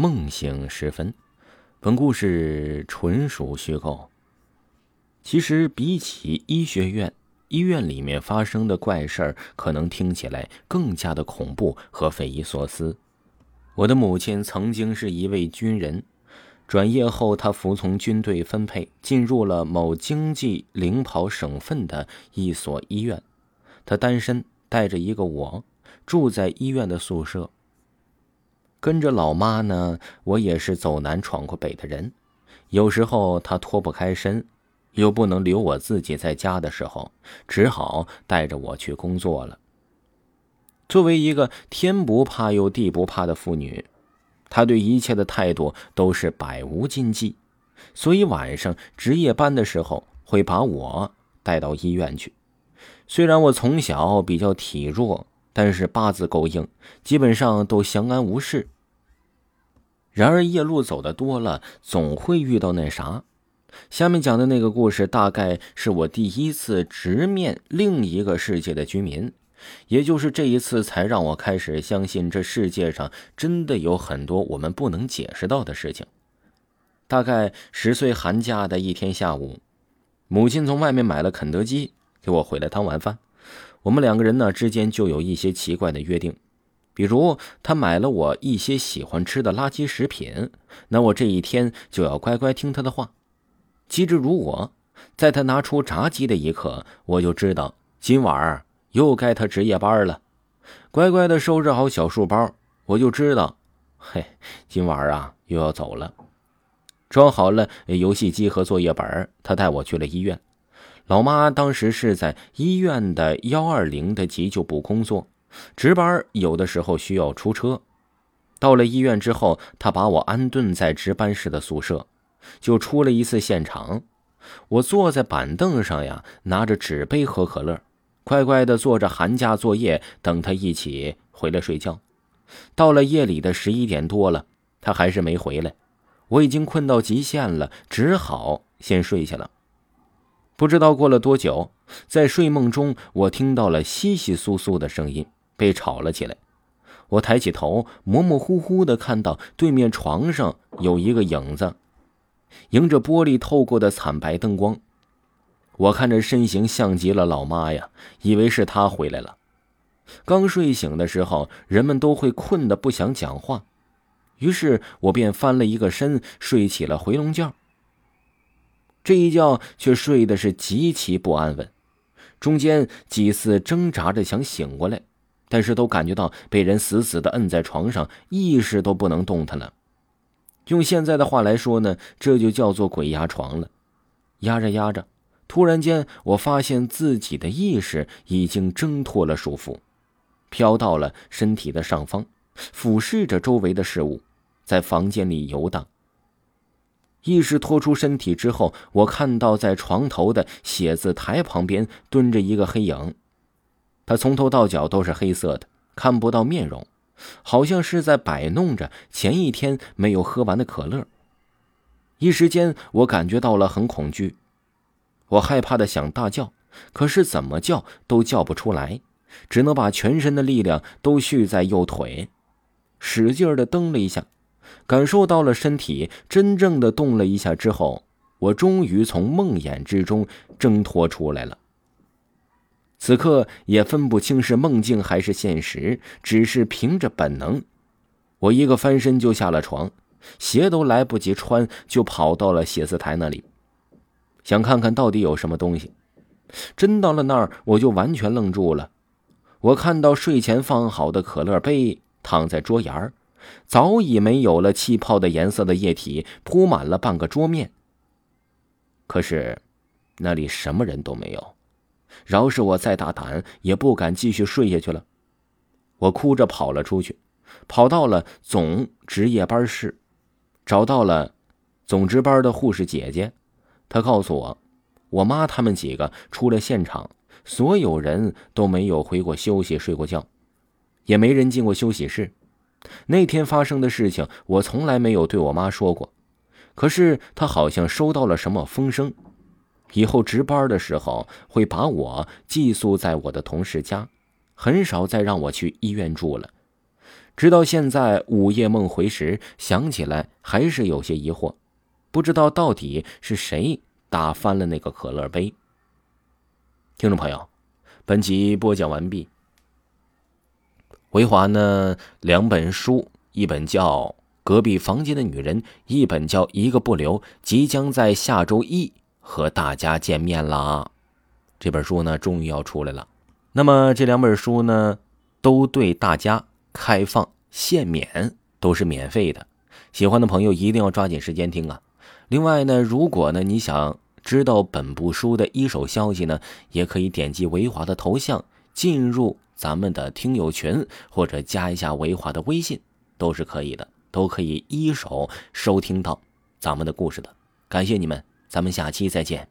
梦醒时分，本故事纯属虚构。其实，比起医学院，医院里面发生的怪事儿，可能听起来更加的恐怖和匪夷所思。我的母亲曾经是一位军人，转业后，她服从军队分配，进入了某经济领跑省份的一所医院。她单身，带着一个我，住在医院的宿舍。跟着老妈呢，我也是走南闯过北的人。有时候她脱不开身，又不能留我自己在家的时候，只好带着我去工作了。作为一个天不怕又地不怕的妇女，她对一切的态度都是百无禁忌，所以晚上值夜班的时候会把我带到医院去。虽然我从小比较体弱。但是八字够硬，基本上都相安无事。然而夜路走的多了，总会遇到那啥。下面讲的那个故事，大概是我第一次直面另一个世界的居民，也就是这一次，才让我开始相信这世界上真的有很多我们不能解释到的事情。大概十岁寒假的一天下午，母亲从外面买了肯德基给我回来当晚饭。我们两个人呢之间就有一些奇怪的约定，比如他买了我一些喜欢吃的垃圾食品，那我这一天就要乖乖听他的话。机智如我，在他拿出炸鸡的一刻，我就知道今晚又该他值夜班了。乖乖的收拾好小书包，我就知道，嘿，今晚啊又要走了。装好了游戏机和作业本，他带我去了医院。老妈当时是在医院的幺二零的急救部工作，值班有的时候需要出车。到了医院之后，她把我安顿在值班室的宿舍，就出了一次现场。我坐在板凳上呀，拿着纸杯喝可乐，乖乖的做着寒假作业，等她一起回来睡觉。到了夜里的十一点多了，他还是没回来，我已经困到极限了，只好先睡下了。不知道过了多久，在睡梦中，我听到了窸窸窣窣的声音，被吵了起来。我抬起头，模模糊糊的看到对面床上有一个影子，迎着玻璃透过的惨白灯光，我看这身形像极了老妈呀，以为是她回来了。刚睡醒的时候，人们都会困得不想讲话，于是我便翻了一个身，睡起了回笼觉。这一觉却睡的是极其不安稳，中间几次挣扎着想醒过来，但是都感觉到被人死死的摁在床上，意识都不能动弹了。用现在的话来说呢，这就叫做鬼压床了。压着压着，突然间我发现自己的意识已经挣脱了束缚，飘到了身体的上方，俯视着周围的事物，在房间里游荡。意识拖出身体之后，我看到在床头的写字台旁边蹲着一个黑影，他从头到脚都是黑色的，看不到面容，好像是在摆弄着前一天没有喝完的可乐。一时间，我感觉到了很恐惧，我害怕的想大叫，可是怎么叫都叫不出来，只能把全身的力量都蓄在右腿，使劲的蹬了一下。感受到了身体真正的动了一下之后，我终于从梦魇之中挣脱出来了。此刻也分不清是梦境还是现实，只是凭着本能，我一个翻身就下了床，鞋都来不及穿，就跑到了写字台那里，想看看到底有什么东西。真到了那儿，我就完全愣住了。我看到睡前放好的可乐杯躺在桌沿儿。早已没有了气泡的颜色的液体铺满了半个桌面。可是，那里什么人都没有，饶是我再大胆，也不敢继续睡下去了。我哭着跑了出去，跑到了总值夜班室，找到了总值班的护士姐姐。她告诉我，我妈他们几个出了现场，所有人都没有回过休息睡过觉，也没人进过休息室。那天发生的事情，我从来没有对我妈说过。可是她好像收到了什么风声，以后值班的时候会把我寄宿在我的同事家，很少再让我去医院住了。直到现在午夜梦回时，想起来还是有些疑惑，不知道到底是谁打翻了那个可乐杯。听众朋友，本集播讲完毕。维华呢，两本书，一本叫。隔壁房间的女人，一本叫《一个不留》，即将在下周一和大家见面啦。这本书呢，终于要出来了。那么这两本书呢，都对大家开放限免，都是免费的。喜欢的朋友一定要抓紧时间听啊！另外呢，如果呢你想知道本部书的一手消息呢，也可以点击维华的头像进入咱们的听友群，或者加一下维华的微信，都是可以的。都可以一手收听到咱们的故事的，感谢你们，咱们下期再见。